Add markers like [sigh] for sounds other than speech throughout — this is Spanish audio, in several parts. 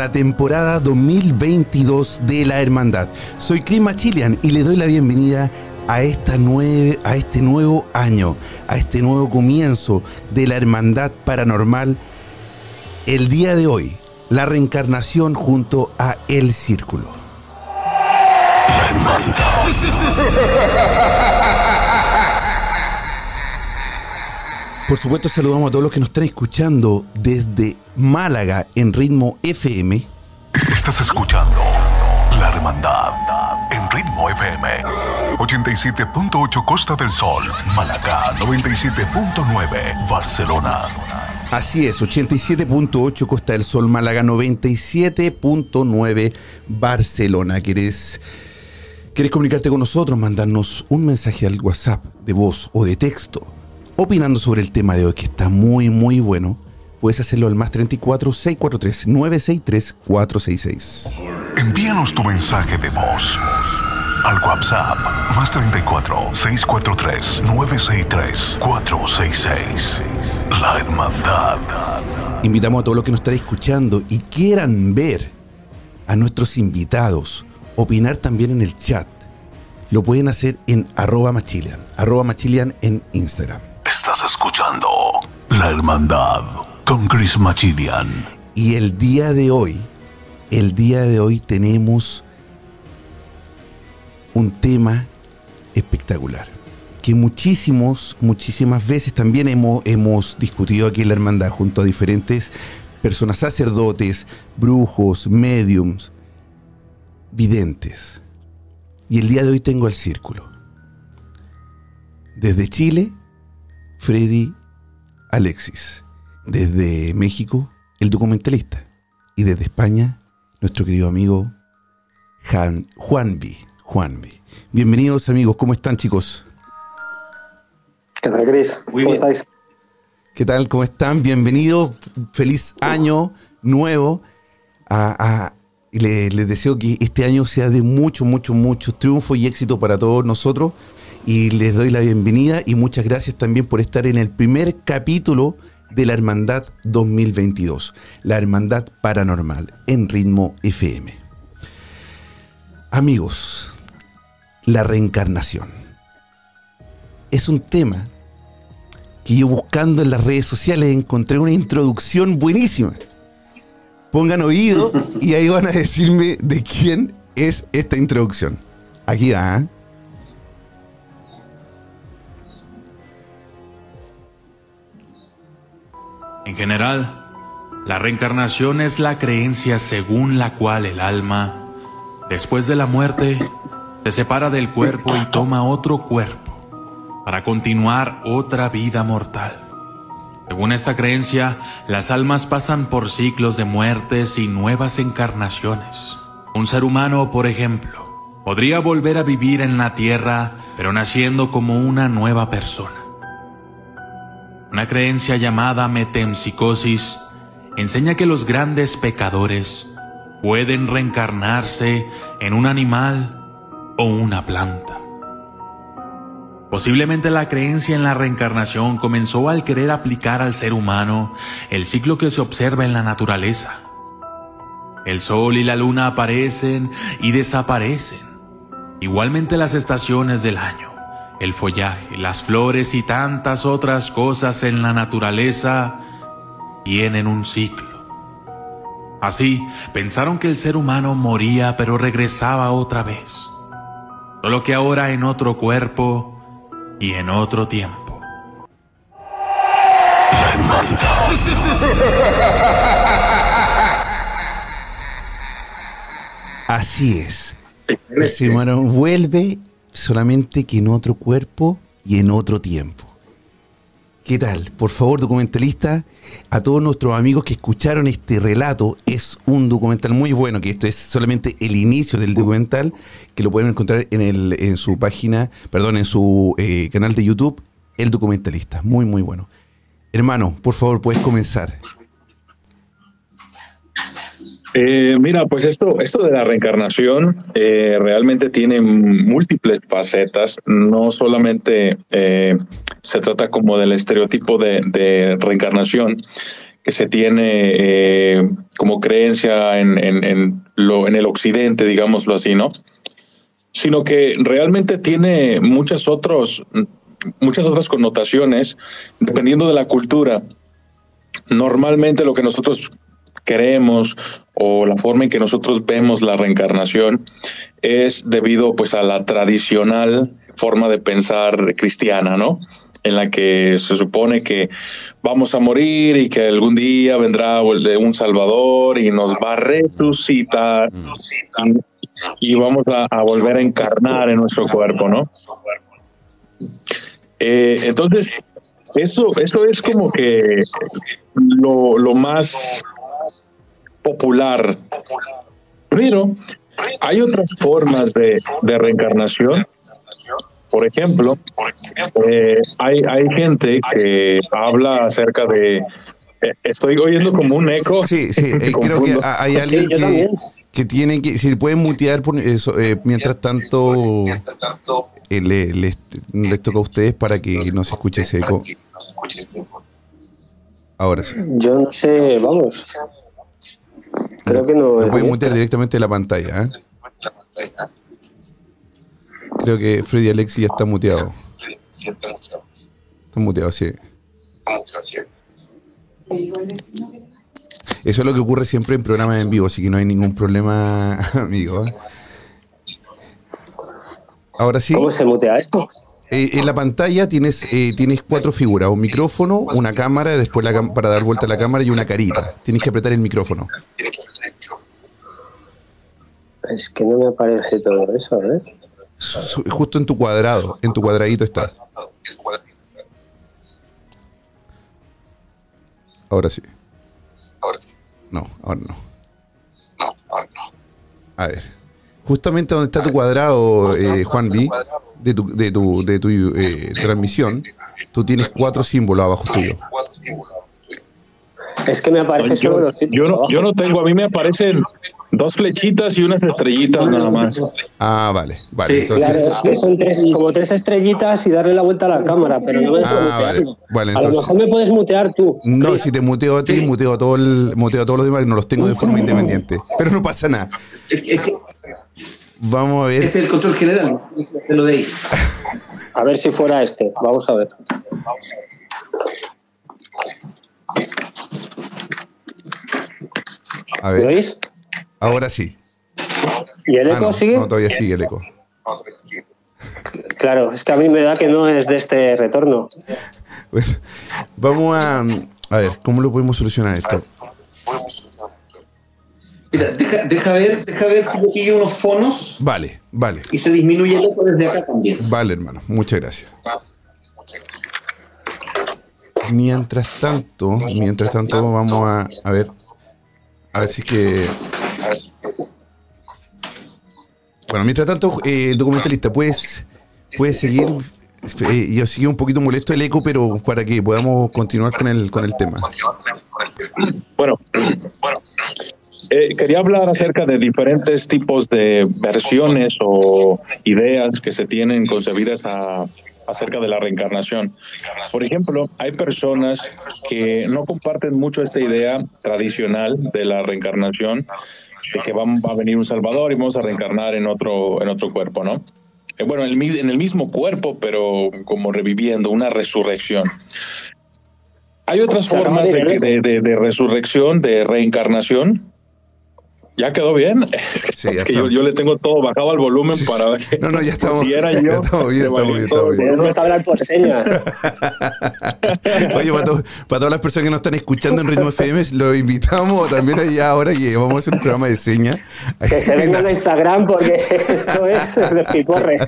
La temporada 2022 de La Hermandad. Soy Chris Machilian y le doy la bienvenida a, esta nueve, a este nuevo año, a este nuevo comienzo de La Hermandad Paranormal. El día de hoy, la reencarnación junto a El Círculo. La Hermandad. Por supuesto, saludamos a todos los que nos están escuchando desde Málaga en ritmo FM. Estás escuchando La Hermandad en Ritmo FM 87.8 Costa del Sol, Málaga 97.9 Barcelona. Así es, 87.8 Costa del Sol, Málaga 97.9 Barcelona. ¿Querés, ¿Querés comunicarte con nosotros? Mandarnos un mensaje al WhatsApp de voz o de texto, opinando sobre el tema de hoy que está muy, muy bueno. Puedes hacerlo al más 34 643 963 466. Envíanos tu mensaje de voz al WhatsApp más 34 643 963 466. La Hermandad. Invitamos a todos los que nos están escuchando y quieran ver a nuestros invitados, opinar también en el chat. Lo pueden hacer en arroba machilian, arroba machilian en Instagram. Estás escuchando La Hermandad con Chris Machilian. Y el día de hoy, el día de hoy tenemos un tema espectacular que muchísimos, muchísimas veces también hemos, hemos discutido aquí en la hermandad junto a diferentes personas, sacerdotes, brujos, mediums, videntes. Y el día de hoy tengo el círculo. Desde Chile, Freddy Alexis. Desde México, el documentalista. Y desde España, nuestro querido amigo Jan, Juanvi. Juanvi. Bienvenidos amigos, ¿cómo están chicos? ¿Qué tal, Cris? ¿Cómo bien. estáis? ¿Qué tal? ¿Cómo están? Bienvenidos. Feliz año nuevo. A- a- y le- les deseo que este año sea de mucho, mucho, mucho triunfo y éxito para todos nosotros. Y les doy la bienvenida y muchas gracias también por estar en el primer capítulo de la Hermandad 2022, la Hermandad Paranormal, en ritmo FM. Amigos, la reencarnación es un tema que yo buscando en las redes sociales encontré una introducción buenísima. Pongan oído y ahí van a decirme de quién es esta introducción. Aquí va. ¿eh? En general, la reencarnación es la creencia según la cual el alma, después de la muerte, se separa del cuerpo y toma otro cuerpo para continuar otra vida mortal. Según esta creencia, las almas pasan por ciclos de muertes y nuevas encarnaciones. Un ser humano, por ejemplo, podría volver a vivir en la tierra, pero naciendo como una nueva persona. Una creencia llamada metempsicosis enseña que los grandes pecadores pueden reencarnarse en un animal o una planta. Posiblemente la creencia en la reencarnación comenzó al querer aplicar al ser humano el ciclo que se observa en la naturaleza. El sol y la luna aparecen y desaparecen. Igualmente las estaciones del año, el follaje, las flores y tantas otras cosas en la naturaleza tienen un ciclo. Así, pensaron que el ser humano moría pero regresaba otra vez. Solo que ahora en otro cuerpo y en otro tiempo. Así es. El ser vuelve solamente que en otro cuerpo y en otro tiempo. ¿Qué tal? Por favor, documentalista, a todos nuestros amigos que escucharon este relato, es un documental muy bueno, que esto es solamente el inicio del documental, que lo pueden encontrar en, el, en su página, perdón, en su eh, canal de YouTube, El Documentalista. Muy, muy bueno. Hermano, por favor, puedes comenzar. Eh, mira, pues esto, esto de la reencarnación eh, realmente tiene múltiples facetas. No solamente eh, se trata como del estereotipo de, reencarnación que se tiene como creencia en, lo, en el occidente, digámoslo así, ¿no? Sino que realmente tiene muchas, otros, muchas otras connotaciones dependiendo de la cultura. Normalmente lo que nosotros queremos o la forma en que nosotros vemos la reencarnación es debido pues a la tradicional forma de pensar cristiana, ¿no? En la que se supone que vamos a morir y que algún día vendrá un Salvador y nos va a resucitar y, vamos a, volver a encarnar en nuestro cuerpo, ¿no? Eh, entonces, eso, eso es como que lo, lo más popular. Pero hay otras formas de, reencarnación. Por ejemplo, eh, hay, hay gente que habla acerca de... Eh, estoy oyendo como un eco. Sí, [laughs] sí, eh, creo que hay alguien que, tiene que... Si pueden mutear por eso, mientras tanto... Les, les, toca a ustedes para que no se escuche ese eco. Ahora sí. Yo no sé, vamos. Creo que no. Lo pueden mutear directamente de la pantalla. ¿eh? Creo que Freddy Alexi ya está muteado. Está muteado, sí. Eso es lo que ocurre siempre en programas en vivo, así que no hay ningún problema, [laughs] amigo. Ahora sí. ¿Cómo se mutea esto? Eh, en la pantalla tienes, eh, tienes cuatro figuras, un micrófono, una cámara, después la para dar vuelta a la cámara y una carita. Tienes que apretar el micrófono. Es que no me aparece todo eso, ¿eh? Justo en tu cuadrado, en tu cuadradito está. Ahora sí. Ahora sí. No, ahora no. No, ahora no. A ver. Justamente donde está tu cuadrado, eh, Juan D de tu, de tu, de tu eh, transmisión, tú tienes cuatro símbolos abajo tuyo. Es que me aparece yo, yo, no, yo no tengo, a mí me aparecen dos flechitas y unas estrellitas nada más. Ah, vale, vale. entonces... Claro, es que son tres, como tres estrellitas y darle la vuelta a la cámara, pero no me ah, vale, vale, A lo mejor me puedes mutear tú. No, si te muteo a ti, muteo a, todo el, muteo a todos los demás y no los tengo de forma independiente. Pero no pasa nada. Es que, Vamos a ver. Es el control general, se lo de ahí. A ver si fuera este. Vamos a ver. A ver. ¿Veis? Ahora sí. ¿Y el eco ah, sigue? No, todavía sigue el eco. Claro, es que a mí me da que no es de este retorno. Bueno, vamos a. A ver, ¿cómo lo podemos solucionar esto? Mira, deja, deja, ver, deja ver si yo pillo unos fonos. Vale, vale. Y se disminuye el eco desde acá también. Vale, hermano, muchas gracias. Mientras tanto, mientras tanto, vamos a, a ver. A ver si es que. Bueno, mientras tanto, eh, el documentalista, puedes, puedes seguir. Eh, yo sigo un poquito molesto el eco, pero para que podamos continuar con el, con el tema. Bueno, bueno, eh, quería hablar acerca de diferentes tipos de versiones o ideas que se tienen concebidas acerca de la reencarnación. Por ejemplo, hay personas que no comparten mucho esta idea tradicional de la reencarnación, de que va, a venir un Salvador y vamos a reencarnar en otro, en otro cuerpo, ¿no? Eh, bueno, en el mismo cuerpo, pero como reviviendo, una resurrección. Hay otras formas de, de, resurrección, de reencarnación, ¿Ya quedó bien? [laughs] es que yo, le tengo todo bajado al volumen para ver. No, no, ya estamos. Si era yo. estamos bien, estamos bien, estamos bien. Tenemos que hablar por señas. Oye, para, para, todas las personas que nos están escuchando en Ritmo FM, los invitamos también allá ahora y vamos a hacer un programa de señas. Que se vengan a Instagram porque esto es de picorre.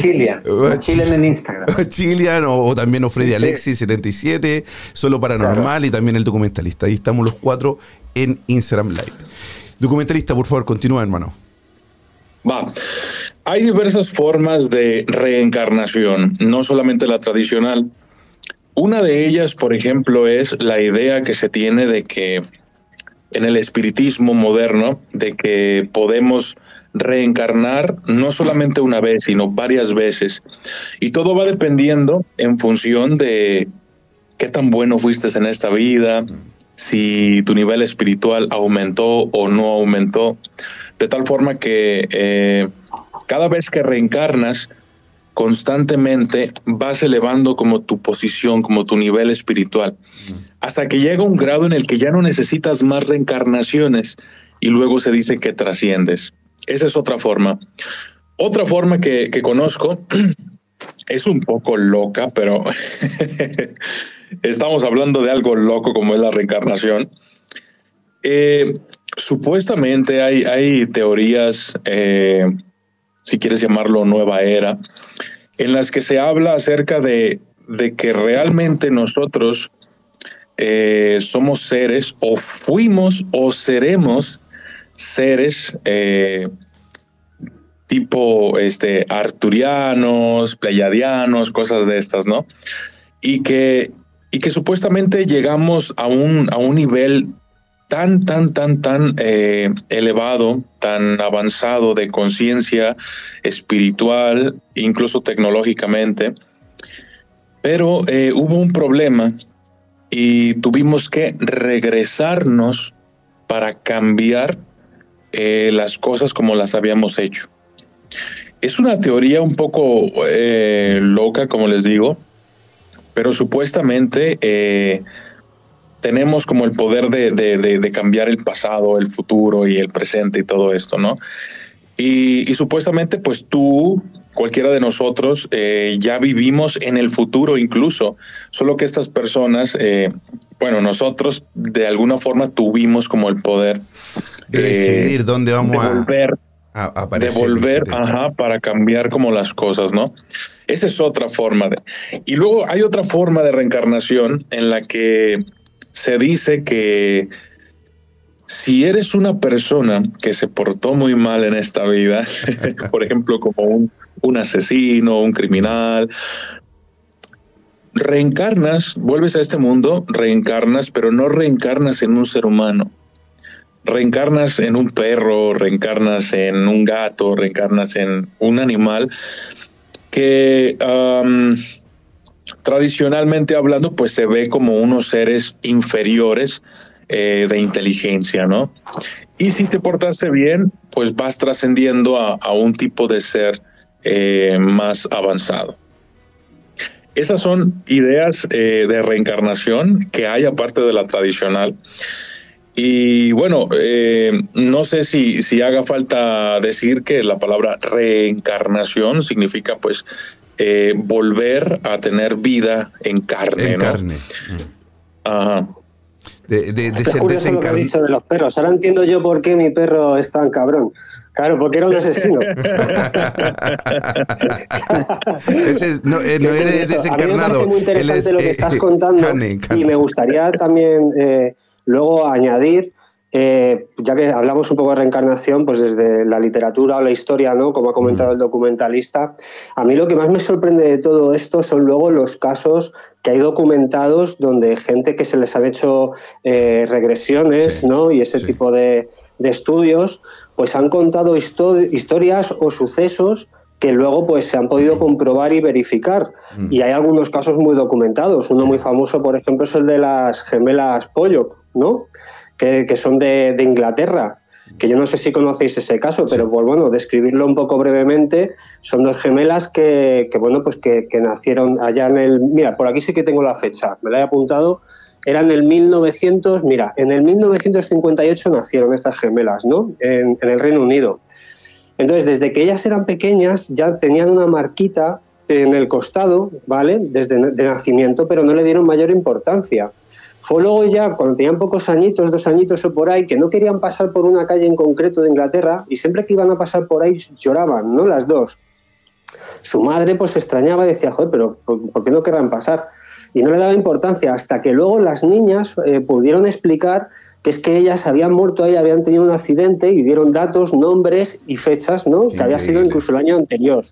Chilian. Chilian en Instagram. Chilian o, también o Freddy Alexis 77, solo paranormal y también el documentalista. Ahí estamos los cuatro en Instagram Live. Documentalista, por favor, continúa, hermano. Va. Hay diversas formas de reencarnación, no solamente la tradicional. Una de ellas, por ejemplo, es la idea que se tiene de que en el espiritismo moderno, de que podemos reencarnar no solamente una vez, sino varias veces. Y todo va dependiendo en función de qué tan bueno fuiste en esta vida, si tu nivel espiritual aumentó o no aumentó, de tal forma que eh, cada vez que reencarnas, constantemente vas elevando como tu posición, como tu nivel espiritual, hasta que llega un grado en el que ya no necesitas más reencarnaciones y luego se dice que trasciendes. Esa es otra forma. Otra forma que, que conozco [clears throat] es un poco loca, pero [laughs] estamos hablando de algo loco como es la reencarnación. Eh, supuestamente hay, hay teorías, eh, si quieres llamarlo nueva era, en las que se habla acerca de, de que realmente nosotros eh, somos seres o fuimos o seremos seres tipo este, arturianos, pleiadianos, cosas de estas, ¿no? Y que y que supuestamente llegamos a un, a un nivel tan, tan, tan, tan eh, elevado, tan avanzado de conciencia espiritual, incluso tecnológicamente. Pero eh, hubo un problema y tuvimos que regresarnos para cambiar eh, las cosas como las habíamos hecho. Es una teoría un poco loca, como les digo, pero supuestamente eh, tenemos como el poder de, cambiar el pasado, el futuro y el presente y todo esto, ¿no? Y, supuestamente, pues tú, cualquiera de nosotros, eh, ya vivimos en el futuro incluso, solo que estas personas, eh, bueno, nosotros de alguna forma tuvimos como el poder de decidir dónde vamos a volver de volver, ajá, para cambiar como las cosas, ¿no? Esa es otra forma de. Y luego hay otra forma de reencarnación en la que se dice que si eres una persona que se portó muy mal en esta vida, [laughs] por ejemplo, como un, un asesino, un criminal, reencarnas, vuelves a este mundo, reencarnas, pero no reencarnas en un ser humano reencarnas en un perro, reencarnas en un gato, reencarnas en un animal que tradicionalmente hablando pues se ve como unos seres inferiores eh, de inteligencia, ¿no? Y si te portaste bien, pues vas trascendiendo a, un tipo de ser eh, más avanzado. Esas son ideas eh, de reencarnación que hay aparte de la tradicional. Y bueno, eh, no sé si, si haga falta decir que la palabra reencarnación significa pues eh, volver a tener vida en carne. En carne. Ajá. De, de, de ser desencarnado. dicho de los perros. Ahora entiendo yo por qué mi perro es tan cabrón. Claro, porque era un asesino. [laughs] Ese, no, eh, no eres desencarnado. A mí me parece muy interesante lo que estás contando y me gustaría también luego añadir eh, ya que hablamos un poco de reencarnación, pues desde la literatura o la historia, ¿no? Como ha comentado el documentalista, a mí lo que más me sorprende de todo esto son luego los casos que hay documentados donde gente que se les han hecho eh, regresiones, ¿no? Y ese tipo de, estudios, pues han contado historias o sucesos que luego pues se han podido comprobar y verificar. Mm. Y hay algunos casos muy documentados. Uno muy famoso, por ejemplo, es el de las gemelas Pollo, ¿no? Que, son de, Inglaterra. Que yo no sé si conocéis ese caso, pero pues, bueno, describirlo un poco brevemente, son dos gemelas que, bueno, pues que, nacieron allá en el. Mira, por aquí sí que tengo la fecha, me la he apuntado. Era en el 1900, mira, en el 1958 nacieron estas gemelas, ¿no? En, en el Reino Unido. Entonces, desde que ellas eran pequeñas ya tenían una marquita en el costado, ¿vale? Desde de nacimiento, pero no le dieron mayor importancia. Fue luego ya, cuando tenían pocos añitos, dos añitos o por ahí, que no querían pasar por una calle en concreto de Inglaterra y siempre que iban a pasar por ahí lloraban, ¿no? Las dos. Su madre pues se extrañaba y decía, joder, pero ¿por, qué no querrán pasar? Y no le daba importancia hasta que luego las niñas eh, pudieron explicar que es que ellas habían muerto ahí, habían tenido un accidente y dieron datos, nombres y fechas, ¿no? que había sido incluso el año anterior.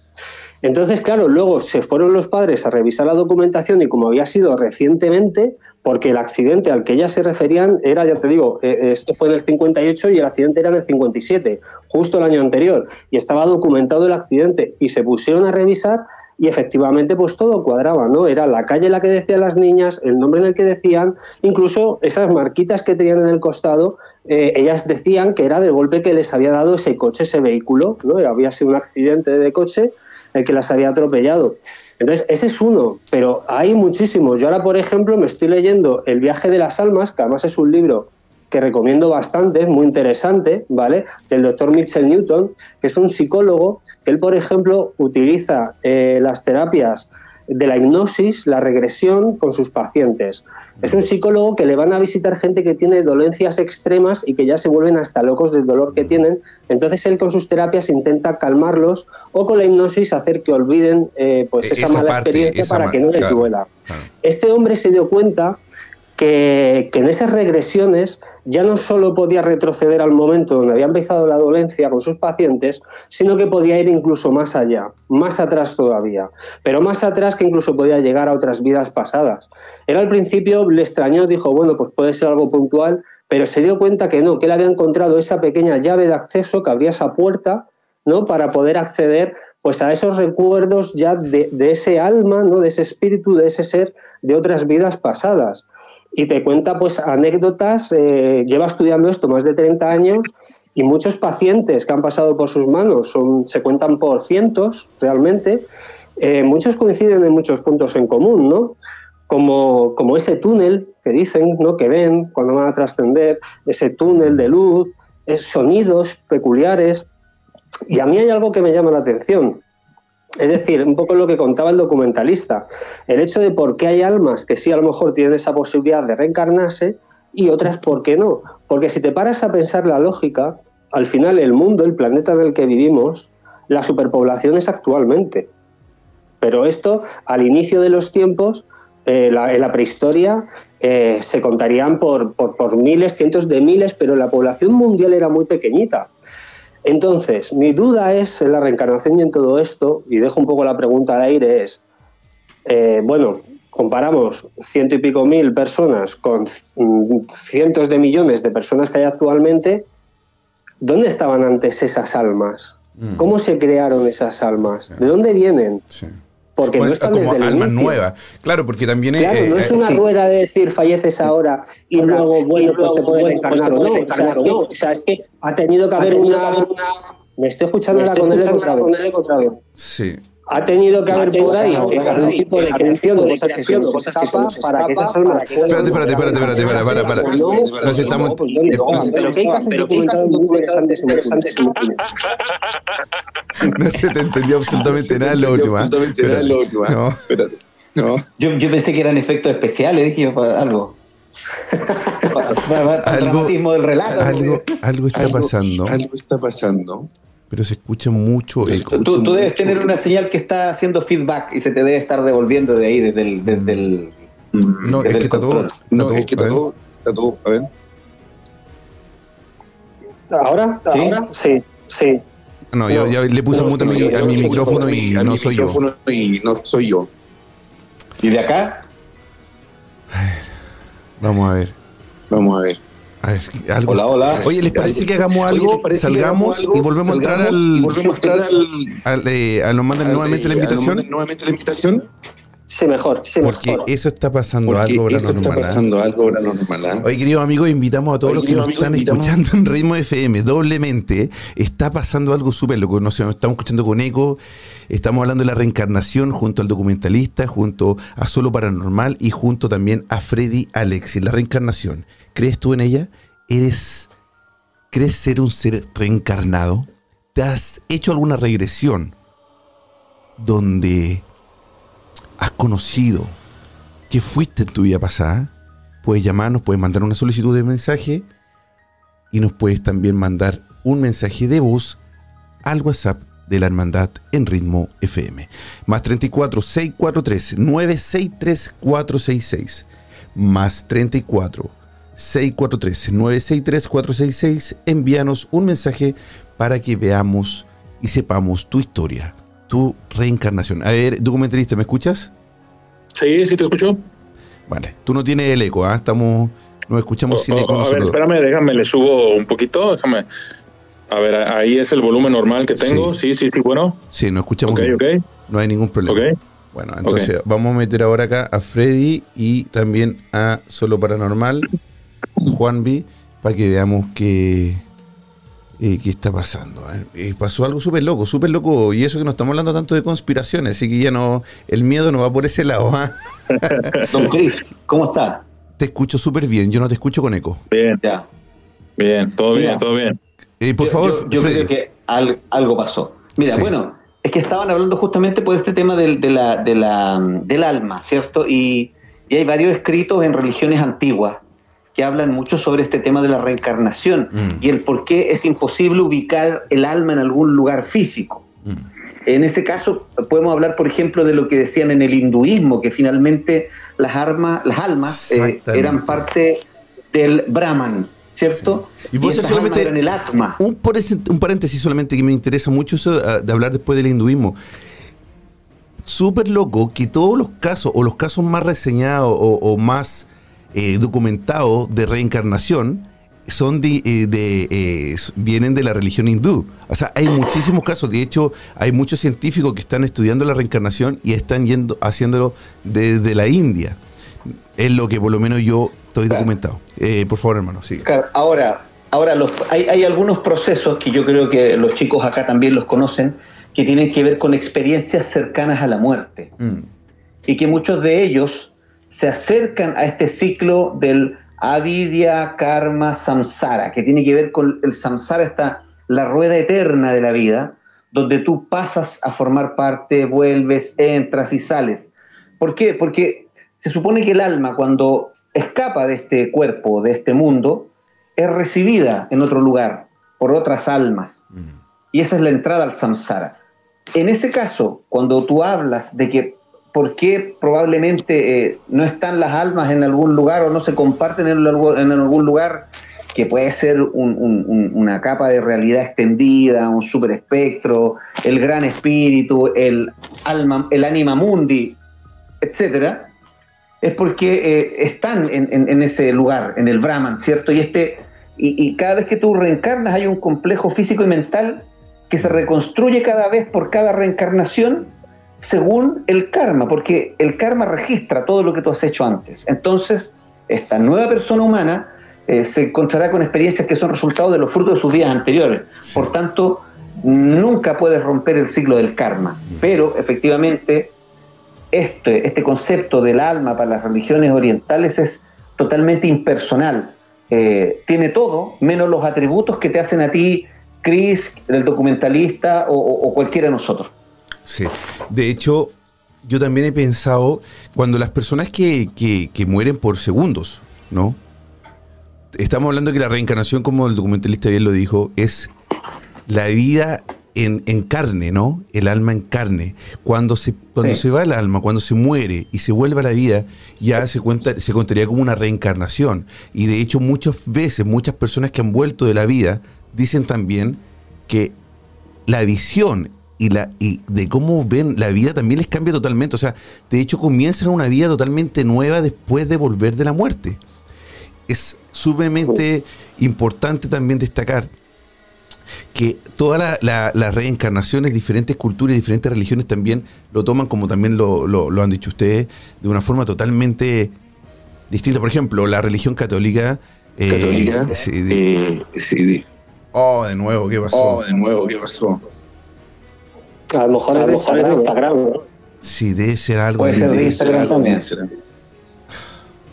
Entonces, claro, luego se fueron los padres a revisar la documentación y como había sido recientemente, porque el accidente al que ellas se referían era, ya te digo, eh, esto fue en el 58 y el accidente era en el 57, justo el año anterior, y estaba documentado el accidente y se pusieron a revisar y efectivamente pues todo cuadraba, ¿no? Era la calle en la que decían las niñas, el nombre en el que decían, incluso esas marquitas que tenían en el costado, eh, ellas decían que era del golpe que les había dado ese coche, ese vehículo, ¿no? Había sido un accidente de coche el que las había atropellado. Entonces, ese es uno, pero hay muchísimos. Yo ahora, por ejemplo, me estoy leyendo El viaje de las almas, que además es un libro que recomiendo bastante, muy interesante, ¿vale? Del doctor Mitchell Newton, que es un psicólogo que él, por ejemplo, utiliza eh, las terapias de la hipnosis, la regresión con sus pacientes. Es un psicólogo que le van a visitar gente que tiene dolencias extremas y que ya se vuelven hasta locos del dolor que tienen. Entonces él con sus terapias intenta calmarlos o con la hipnosis hacer que olviden eh, pues e-, esa, mala experiencia para que no les duela. Este hombre se dio cuenta que, en esas regresiones ya no solo podía retroceder al momento donde había empezado la dolencia con sus pacientes, sino que podía ir incluso más allá, más atrás todavía, pero más atrás que incluso podía llegar a otras vidas pasadas. Él al principio le extrañó, dijo, bueno, pues puede ser algo puntual, pero se dio cuenta que no, que él había encontrado esa pequeña llave de acceso que abría esa puerta ¿no? para poder acceder pues a esos recuerdos ya de, ese alma, ¿no? de ese espíritu, de ese ser de otras vidas pasadas y te cuenta pues anécdotas, eh, lleva estudiando esto más de 30 años y muchos pacientes que han pasado por sus manos son, se cuentan por cientos realmente, eh, muchos coinciden en muchos puntos en común, ¿no? Como, como ese túnel que dicen, ¿no? que ven cuando van a trascender, ese túnel de luz, esos sonidos peculiares. Y a mí hay algo que me llama la atención, es decir, un poco lo que contaba el documentalista, el hecho de por qué hay almas que sí a lo mejor tienen esa posibilidad de reencarnarse y otras por qué no. Porque si te paras a pensar la lógica, al final el mundo, el planeta en el que vivimos, la superpoblación es actualmente. Pero esto, al inicio de los tiempos, eh, en la prehistoria, eh, se contarían por, por miles, cientos de miles, pero la población mundial era muy pequeñita. Entonces, mi duda es en la reencarnación y en todo esto, y dejo un poco la pregunta al aire, es, eh, bueno, comparamos ciento y pico mil personas con cientos de millones de personas que hay actualmente, ¿dónde estaban antes esas almas? Mm. ¿Cómo se crearon esas almas? ¿De dónde vienen? Sí porque no están como desde alma nueva. Claro, porque también claro, no es eh, una rueda de decir falleces ahora y luego, bueno, pues te puedes reencarnar o no. O sea, es que ha tenido que haber una... Me estoy escuchando la con otra vez. Sí. Ha tenido que haber por ahí algún tipo de creación de cosas que se nos escapa para que esas almas Espérate, espérate, espérate, espérate, para, para, para. Nos estamos... Pero que hay casos muy interesantes interesantes [laughs] [laughs] No se te entendió absolutamente nada lo último. Absolutamente nada lo último. No, espérate. No. Yo, yo pensé que eran efectos especiales, dije algo. [laughs] algo, dramatismo del relato. Algo, algo está pasando. Algo está pasando pero se escucha mucho eco. Tú, tú, debes tener una señal que está haciendo feedback y se te debe estar devolviendo de ahí, desde el. Desde el no, es que está todo. No, es que está todo. Está todo. A ver. ¿Ahora? ¿Sí? ¿Ahora? Sí, sí. No, yo ya le puse mute a mi, yo- a yo- mi yo- micrófono yo- y no soy yo. Y no soy yo. ¿Y de acá? Vamos a ver. Vamos a ver. A ver, algo. Hola, hola. Oye, ¿les parece que hagamos algo? ¿les parece que Salgamos algo? y volvemos a entrar al. y volvemos a entrar al. al, eh, a- nos mandan nuevamente la eh, a- nos invitación. mandan Nuevamente la invitación. Sí, mejor, sí, Porque mejor. eso está pasando Porque algo eso está paranormal. ¿ah? pasando algo paranormal. ¿ah? Oye, queridos amigos, invitamos a todos los que nos amigos, están invitamos- escuchando en Ritmo FM doblemente. Está pasando algo súper loco. No sé, nos estamos escuchando con eco. Estamos hablando de la reencarnación junto al documentalista, junto a Solo Paranormal y junto también a Freddy Alexis. La reencarnación. ¿Crees tú en ella? ¿Eres. ¿Crees ser un ser reencarnado? ¿Te has hecho alguna regresión donde has conocido que fuiste en tu vida pasada? puedes llamarnos, puedes mandar una solicitud de mensaje y nos puedes también mandar un mensaje de voz al WhatsApp de la Hermandad en Ritmo FM. Más 34 643 963 466. Más 34 643 963 466. Envíanos un mensaje para que veamos y sepamos tu historia, tu reencarnación. A ver, documentalista, ¿me escuchas? Sí, sí te escucho. Vale, tú no tienes el eco, ¿ah? Estamos, nos escuchamos sin O- eco o- a ver, espérame, déjame, le subo un poquito, déjame. A ver, ahí es el volumen normal que tengo. Sí, sí, sí, bueno. Sí, nos escuchamos Ok, bien. ok. No hay ningún problema. Ok. Bueno, entonces vamos a meter ahora acá a Freddy y también a Solo Paranormal, Juanvi, para que veamos qué, eh, qué está pasando. ¿eh? Eh, pasó algo súper loco, súper loco, y eso que no estamos hablando tanto de conspiraciones, así que ya no, el miedo no va por ese lado. ¿ah? [laughs] Don Chris, ¿cómo está? Te escucho súper bien, yo no te escucho con eco. Bien, Ya. bien, todo Mira. bien, todo bien. Eh, por Yo- favor, yo, creo que al- algo pasó. Mira, Sí. bueno, es que estaban hablando justamente por este tema del, de la, de la, del alma, ¿cierto? Y, y hay varios escritos en religiones antiguas que hablan mucho sobre este tema de la reencarnación Mm. y el por qué es imposible ubicar el alma en algún lugar físico. Mm. En ese caso, podemos hablar, por ejemplo, de lo que decían en el hinduismo, que finalmente las, armas, las almas eh, eran parte del Brahman, ¿cierto? Y estas almas solamente- eran el atma. Un, paréntesis solamente que me interesa mucho eso ah, de hablar después del hinduismo. Súper loco que todos los casos, o los casos más reseñados o, o más eh, documentados de reencarnación, son de, eh, de, eh, vienen de la religión hindú. O sea, hay muchísimos casos. De hecho, hay muchos científicos que están estudiando la reencarnación y están yendo, haciéndolo desde la India. Es lo que por lo menos yo estoy Claro. documentado. Eh, por favor, hermano, sigue. Claro, ahora, ahora los, hay, hay algunos procesos que yo creo que los chicos acá también los conocen, que tienen que ver con experiencias cercanas a la muerte. Mm. Y que muchos de ellos se acercan a este ciclo del avidya, karma, samsara, que tiene que ver con el samsara, está la rueda eterna de la vida, donde tú pasas a formar parte, vuelves, entras y sales. ¿Por qué? Porque se supone que el alma cuando escapa de este cuerpo, de este mundo, es recibida en otro lugar por otras almas. Mm. Y esa es la entrada al samsara. En ese caso, cuando tú hablas de que por qué probablemente eh, no están las almas en algún lugar o no se comparten en en algún lugar, que puede ser un- un- un- una capa de realidad extendida, un superespectro, el gran espíritu, el alma, el anima mundi, etcétera, es porque eh, están en, en- en ese lugar, en el Brahman, ¿cierto? Y, este, y, y cada vez que tú reencarnas hay un complejo físico y mental que se reconstruye cada vez por cada reencarnación según el karma, porque el karma registra todo lo que tú has hecho antes. Entonces, esta nueva persona humana eh, se encontrará con experiencias que son resultado de los frutos de sus días anteriores. Por tanto, nunca puedes romper el ciclo del karma. Pero, efectivamente, este, este concepto del alma para las religiones orientales es totalmente impersonal. Eh, tiene todo, menos los atributos que te hacen a ti, Chris, el documentalista o, cualquiera de nosotros. Sí. De hecho, yo también he pensado, cuando las personas que, que- que mueren por segundos, ¿no? Estamos hablando que la reencarnación, como el documentalista bien lo dijo, es la vida en, en carne, ¿no? El alma en carne. Cuando se, cuando Sí. se va el alma, cuando se muere y se vuelve a la vida, ya se cuenta, se contaría como una reencarnación. Y de hecho, muchas veces, muchas personas que han vuelto de la vida dicen también que la visión y la y de cómo ven la vida también les cambia totalmente. O sea, de hecho comienzan una vida totalmente nueva después de volver de la muerte. Es sumamente importante también destacar que todas la- la- las reencarnaciones, diferentes culturas y diferentes religiones también lo toman como también lo, lo- lo han dicho ustedes, de una forma totalmente distinta. Por ejemplo, la religión católica... eh, Católica. sí, de- Eh, sí. oh, de nuevo, ¿qué pasó? Oh, de nuevo, ¿qué pasó? A lo mejor es de Instagram, ¿no? Sí, debe ser algo Puede ser de Instagram también.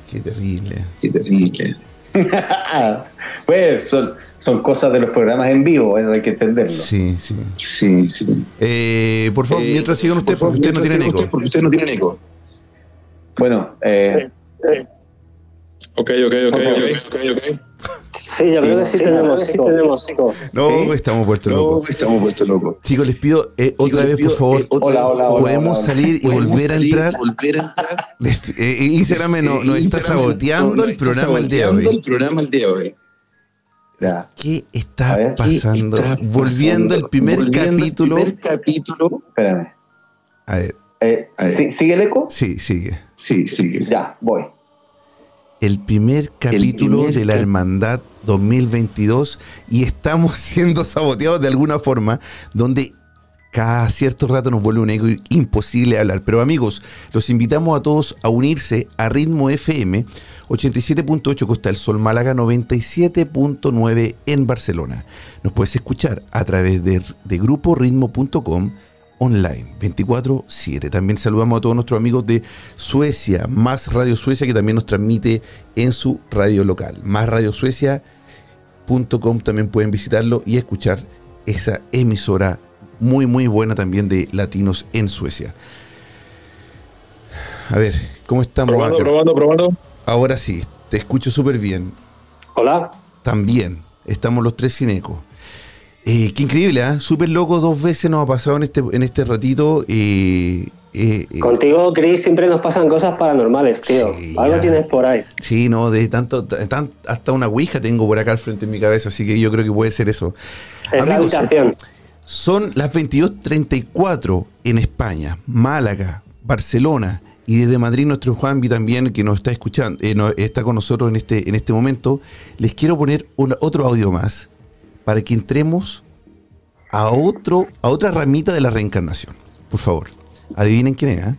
Qué terrible. Qué terrible. [laughs] pues son, son cosas de los programas en vivo, eso hay que entenderlo. Sí, sí. Sí, sí. Eh, por favor, Eh, mientras sigan por ustedes, favor, porque ustedes no tienen eco. Porque ustedes no tienen eco. Bueno, eh, Ok, ok, ok, ok. ok, ok. Sí, yo creo que sí tenemos, sí tenemos eco. No, Sí. estamos vueltos No, locos. estamos vueltos locos. Chicos, les pido eh, otra Chicos, vez, por favor, eh, Hola, hola, podemos salir y ¿Podemos volver a entrar. volver a entrar? [laughs] Les- eh, Instagram no- nos Eh, está saboteando el programa el día de hoy. el programa el día de hoy. ¿Qué está A ver, ¿qué pasando? está Volviendo pasando? al primer Volviendo capítulo. primer capítulo. Espérame. A ver, Eh, A ver. ¿sí- ¿Sigue el eco? sí, sigue. Sí, sí. Ya, voy. El primer capítulo primer de la Hermandad 2022 y estamos [laughs] siendo saboteados de alguna forma, donde cada cierto rato nos vuelve un eco imposible hablar. Pero amigos, los invitamos a todos a unirse a Ritmo FM 87.8 Costa del Sol Málaga 97.9 en Barcelona. Nos puedes escuchar a través de, de gruporitmo.com online 24/7. También saludamos a todos nuestros amigos de Suecia, Más Radio Suecia, que también nos transmite en su radio local. Más Radio Suecia.com también pueden visitarlo y escuchar esa emisora muy muy buena también de latinos en Suecia. A ver, ¿cómo estamos? Probando, acá? probando, probando. Ahora sí, te escucho súper bien. Hola. También estamos los tres sin eco. Eh, qué increíble, ¿ah? Súper loco, dos veces nos ha pasado en este, en este ratito. eh, eh, eh, Contigo, Chris, siempre nos pasan cosas paranormales, tío. Sí, Algo ya. tienes por ahí. sí, no, de tanto, tan- hasta una ouija tengo por acá al frente de mi cabeza, así que yo creo que puede ser eso. Es la Amigos, habitación. Son las 22.34 en España, Málaga, Barcelona y desde Madrid nuestro Juanvi también que nos está escuchando, eh, no, está con nosotros en este, en este momento. Les quiero poner un- otro audio más para que entremos a, otro, a otra ramita de la reencarnación. Por favor, adivinen quién es. ¿ah?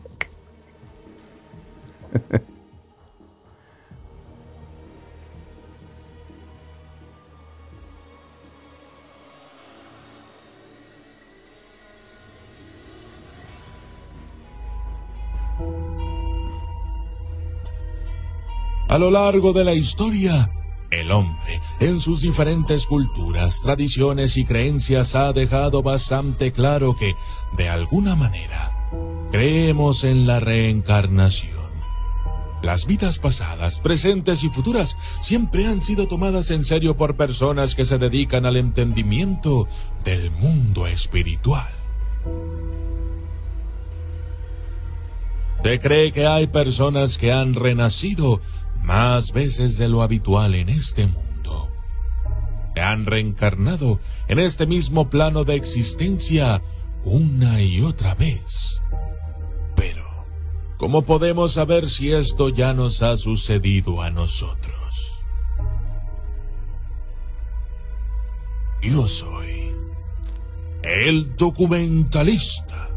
A lo largo de la historia, el hombre, en sus diferentes culturas, tradiciones y creencias, ha dejado bastante claro que, de alguna manera, creemos en la reencarnación. Las vidas pasadas, presentes y futuras siempre han sido tomadas en serio por personas que se dedican al entendimiento del mundo espiritual. Se cree que hay personas que han renacido más veces de lo habitual en este mundo. Que han reencarnado en este mismo plano de existencia una y otra vez. Pero, ¿cómo podemos saber si esto ya nos ha sucedido a nosotros? Yo soy el documentalista.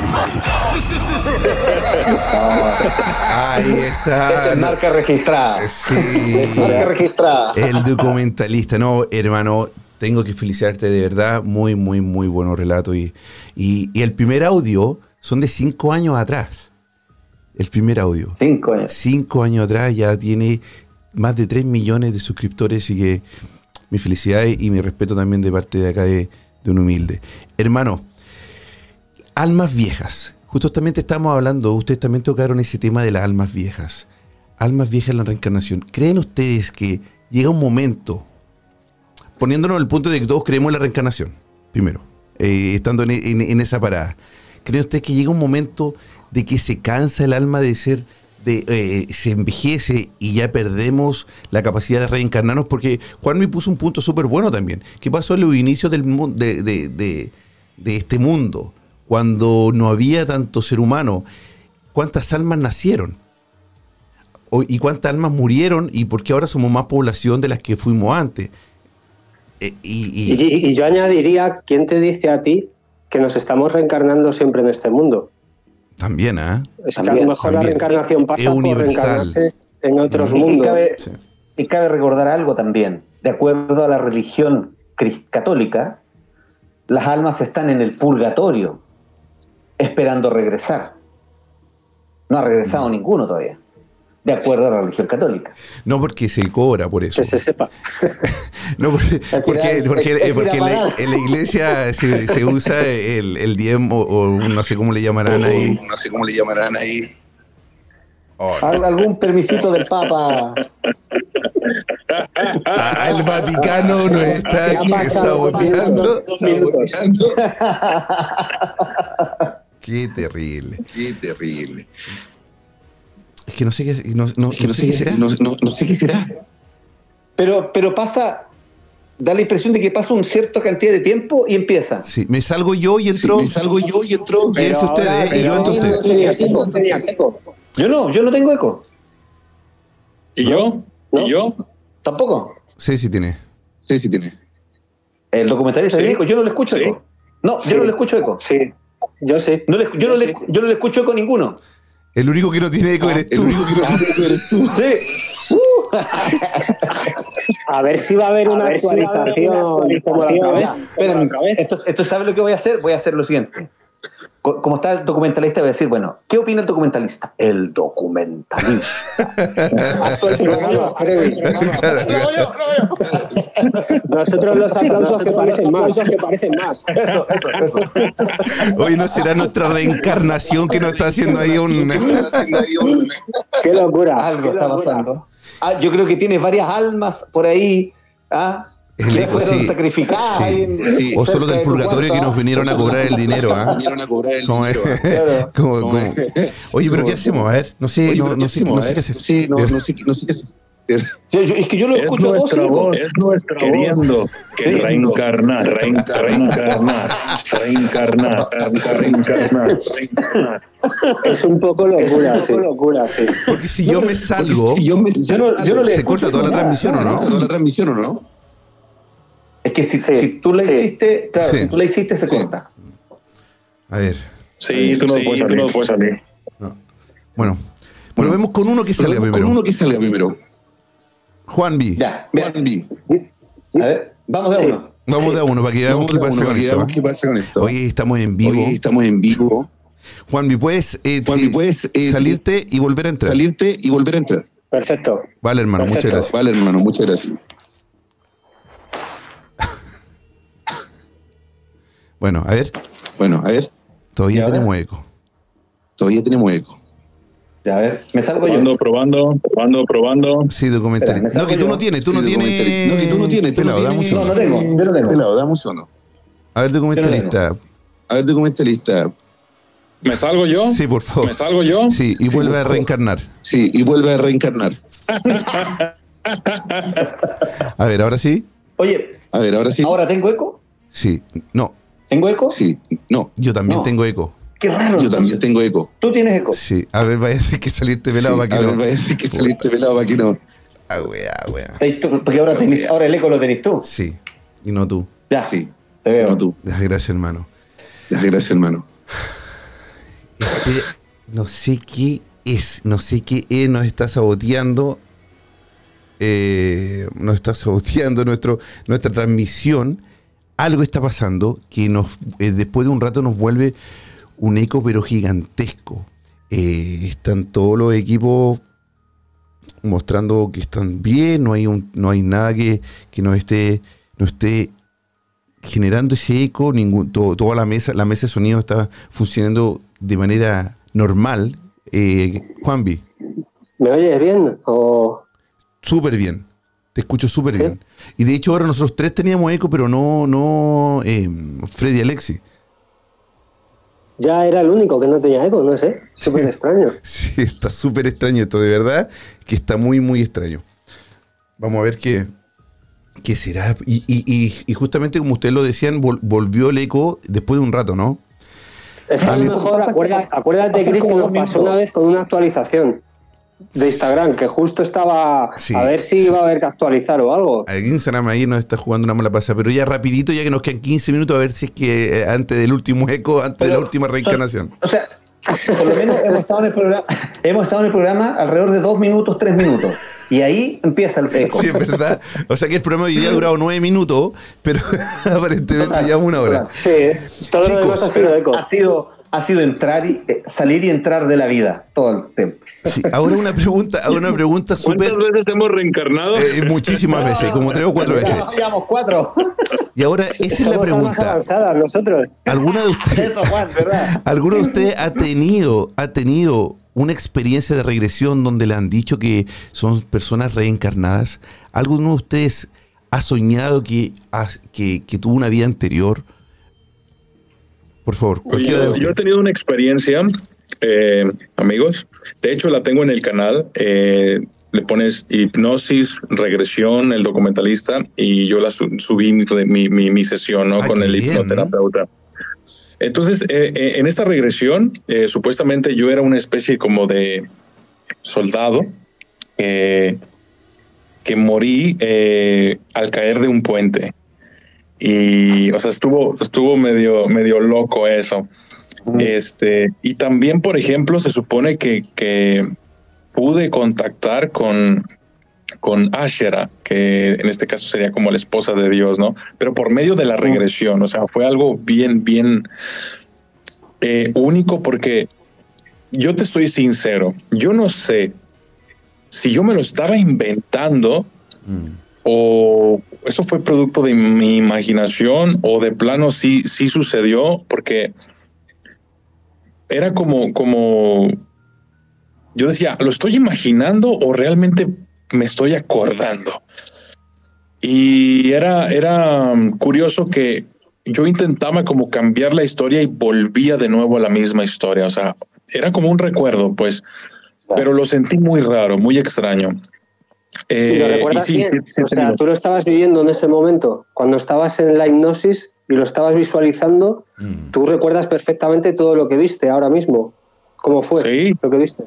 [laughs] Ahí está. Es marca registrada. Sí. [laughs] Marca registrada. El documentalista, no, hermano, tengo que felicitarte de verdad, muy, muy, muy bueno relato. Y, y, y el primer audio son de cinco años atrás. El primer audio. Cinco años. Cinco años atrás ya tiene más de 3 millones de suscriptores y que mi felicidad y mi respeto también de parte de acá de, de un humilde. Hermano, almas viejas. Justamente estamos hablando, ustedes también tocaron ese tema de las almas viejas. Almas viejas en la reencarnación. ¿Creen ustedes que llega un momento, poniéndonos el punto de que todos creemos en la reencarnación, primero, eh, estando en, esa parada, ¿cree usted que llega un momento de que se cansa el alma de ser, de eh, se envejece y ya perdemos la capacidad de reencarnarnos? Porque Juan me puso un punto súper bueno también. ¿Qué pasó en los inicios del, de- de este mundo? Cuando no había tanto ser humano, ¿cuántas almas nacieron? ¿Y cuántas almas murieron? ¿Y por qué ahora somos más población de las que fuimos antes? Eh, y, Y, y- y yo añadiría, ¿quién te dice a ti que nos estamos reencarnando siempre en este mundo? también, ¿ah? Es que a lo mejor la reencarnación Es pasa por reencarnarse en otros mundos. cabe, Sí. y cabe recordar algo también. De acuerdo a la religión cris- católica, las almas están en el purgatorio, esperando regresar. No ha regresado Mm. ninguno todavía, de acuerdo a la religión católica. No porque se cobra por eso. Que se sepa. [laughs] No, porque, que porque, porque- en, la, pagar. en la iglesia se, se usa el, el diezmo o no sé cómo le llamarán ahí. No sé cómo le llamarán ahí. Al- algún permisito del Papa. Ah, el Vaticano nos está ¿Qué ha pasado? saboteando. [laughs] Qué terrible. Qué terrible. Es que no sé qué, no, no- Que no sé qué será. no, no- no sé qué será. Pero, pero pasa, da la impresión de que pasa una cierta cantidad de tiempo y empieza. Sí, me salgo yo y entro. Sí, me salgo yo y entro. Quédense Pero ustedes, ¿eh? y yo entro ustedes. Yo no, yo no tengo eco. ¿Y yo? ¿No? ¿Y yo? Tampoco. Sí, sí tiene. Sí, sí tiene. El documentalista Sí. tiene eco, yo no le escucho Sí. eco. No, Sí. yo no le escucho eco. Sí, yo sí. No le- yo, no Yo le, yo no le escucho eco a ninguno. El único que no tiene eco eres El tú. único que no tiene eco eres tú. Sí. A ver si va a haber una ver si va a haber actualización, una vez. Espérenme, esto, esto ¿sabe lo que voy a hacer? Voy a hacer lo siguiente. Co- Como está el documentalista, voy a decir, bueno, ¿qué opina el documentalista? El documentalista. Nosotros los aplausos que parecen más. que parecen más. Eso, eso, eso. Hoy no será nuestra reencarnación que nos está haciendo ahí un. Qué locura. Algo qué está locura. pasando. Ah, yo creo que tienes varias almas por ahí ¿ah? Que fueron sí. sacrificadas. Sí. ahí en- Sí. O solo del purgatorio que nos vinieron a cobrar el dinero, ¿ah? Es- es. Oye, pero ¿qué hacemos? A ver, no sé, Oye, no, no ¿qué sé, hacemos? no A sé qué hacer. Sí, no, no sé, no sé qué hacer. Yo- yo- es que yo lo escucho nuestra voz, es nuestra queriendo que Sí. reencarnar, reencarnar, reencarnar, reencarnar, reencarnar, reencarnar. Es un poco locura, sí. locura, sí. Porque si yo me salgo, Si yo, me Yo no- yo no le se corta toda la nada. transmisión, ¿o no? ¿Toda la transmisión o no? Es que si, Sí, si tú la sí. hiciste, claro, Sí. si tú la hiciste, se Sí. corta. A ver, Sí, tú no Sí, puedes tú salir. no puedes salir. bueno. Volvemos con uno que salga Con primero. uno que salga primero. Juan B. Ya, mira, Juan B. a ver, vamos de a Sí. uno. Vamos de a uno para que veamos qué a pasa con esto. veamos. ¿Qué pasa con esto? Hoy estamos en vivo. Hoy estamos en vivo. Juan B, puedes, eh, Juan eh, puedes, eh, salirte y volver a entrar. Salirte y volver a entrar. Perfecto. Vale, hermano, muchas gracias. Vale, hermano, muchas gracias. Bueno, a ver, Bueno, a ver, todavía a ver. tenemos eco. todavía tenemos eco. Ya, a ver, me salgo yo. Probando, probando, probando, probando. Sí, documental. No, que tú yo. no tienes, tú Sí, no tienes. documentalista. No, que tú no tienes, tú no Pelado, un tienes. No, no tengo, yo no tengo. Pelado, damos uno. A ver, documentalista. A ver, documentalista. ¿Me salgo yo? Sí, por favor. ¿Me salgo yo? Sí, y vuelve a reencarnar. Sí, y vuelve a reencarnar. A ver, ahora sí. Oye, A ver, ahora sí. ¿ahora tengo eco? Sí. No, ¿Tengo eco? Sí, no. yo también No. tengo eco. Qué raro. Yo también tengo eco. Tú tienes eco. Sí. A ver, vaya a tener que salirte pelado Sí, para a que ver, no. va a decir que saliste pelado para que no. Ah. Ahí tú- Porque ahora, tenés- ahora el eco lo tenés tú. Sí. Y no tú. Ya, Sí, te veo. no tú. Gracias, hermano. Gracias, hermano. Este, no sé qué es, no sé qué es, nos está saboteando, eh, nos está saboteando nuestro, nuestra transmisión. Algo está pasando que nos, eh, después de un rato nos vuelve un eco pero gigantesco. Eh, están todos los equipos mostrando que están bien, no hay, un, no hay nada que, que nos esté, no esté generando ese eco, ningún, todo- toda la mesa, la mesa de sonido está funcionando de manera normal. Eh, Juanvi, ¿Me oyes bien? O... súper bien. Te escucho súper bien. Y de hecho ahora nosotros tres teníamos eco, pero no, no eh, Freddy Alexi. Ya era el único que no tenía eco, no sé. Súper extraño. Sí, está súper extraño esto, de verdad, que está muy, muy extraño. Vamos a ver qué, qué será. Y, y- y- y justamente como ustedes lo decían, vol- volvió el eco después de un rato, ¿no? Esto a lo mejor, acuerda- acuérdate, Chris, que nos pasó una vez con una actualización de Instagram, que justo estaba Sí. a ver si iba a haber que actualizar o algo. El Instagram ahí nos está jugando una mala pasada, pero ya rapidito, ya que nos quedan 15 minutos, a ver si es que eh, antes del último eco, antes de la última reencarnación. O sea, por lo menos hemos estado en el programa, hemos estado en el programa alrededor de dos minutos, tres minutos. Y ahí empieza el eco. Sí, es verdad. O sea que el programa hoy día ha durado nueve minutos, pero [laughs] aparentemente ya una hora. Sí, todo Chicos, lo demás ha sido eco. Ha sido, ha sido entrar y eh, salir y entrar de la vida todo el tiempo. Sí, ahora una pregunta, ahora una pregunta súper. ¿Cuántas veces hemos reencarnado? eh, muchísimas veces, como tres o cuatro veces. Ya Llevamos cuatro. Y ahora, esa es la pregunta. nosotros. ¿Alguna de ustedes, Eso, Juan, ¿verdad? [laughs] ¿Alguno de ustedes ha tenido, ha tenido una experiencia de regresión donde le han dicho que son personas reencarnadas? ¿Alguno de ustedes ha soñado que, que tuvo una vida anterior? Por favor, Oye, yo, yo he tenido una experiencia, eh, amigos. De hecho, la tengo en el canal. eh, le pones hipnosis, regresión, el documentalista, y yo la su- subí mi, mi, mi- mi sesión ¿no? Ah, con el bien, hipnoterapeuta. Entonces, eh, eh, en esta regresión, eh, supuestamente yo era una especie como de soldado eh, que morí eh, al caer de un puente. Y, o sea, estuvo, estuvo medio, medio loco eso. Este, y también, por ejemplo, se supone que, que pude contactar con, con Ashera, que en este caso sería como la esposa de Dios, ¿no? Pero por medio de la regresión, o sea, fue algo bien, bien eh, único porque yo te soy sincero, yo no sé si yo me lo estaba inventando o eso fue producto de mi imaginación o de plano sí, sí sucedió porque era como, como yo decía, ¿lo estoy imaginando o realmente me estoy acordando? Y era, era um, curioso que yo intentaba como cambiar la historia y volvía de nuevo a la misma historia. O sea, era como un recuerdo, pues, pero lo sentí muy raro, muy extraño. ¿Y lo Eh, recuerdas sí, bien? sí, sí, o sea, tú lo estabas viviendo en ese momento, cuando estabas en la hipnosis y lo estabas visualizando, Mm. tú recuerdas perfectamente todo lo que viste ahora mismo. ¿Cómo fue Sí. lo que viste?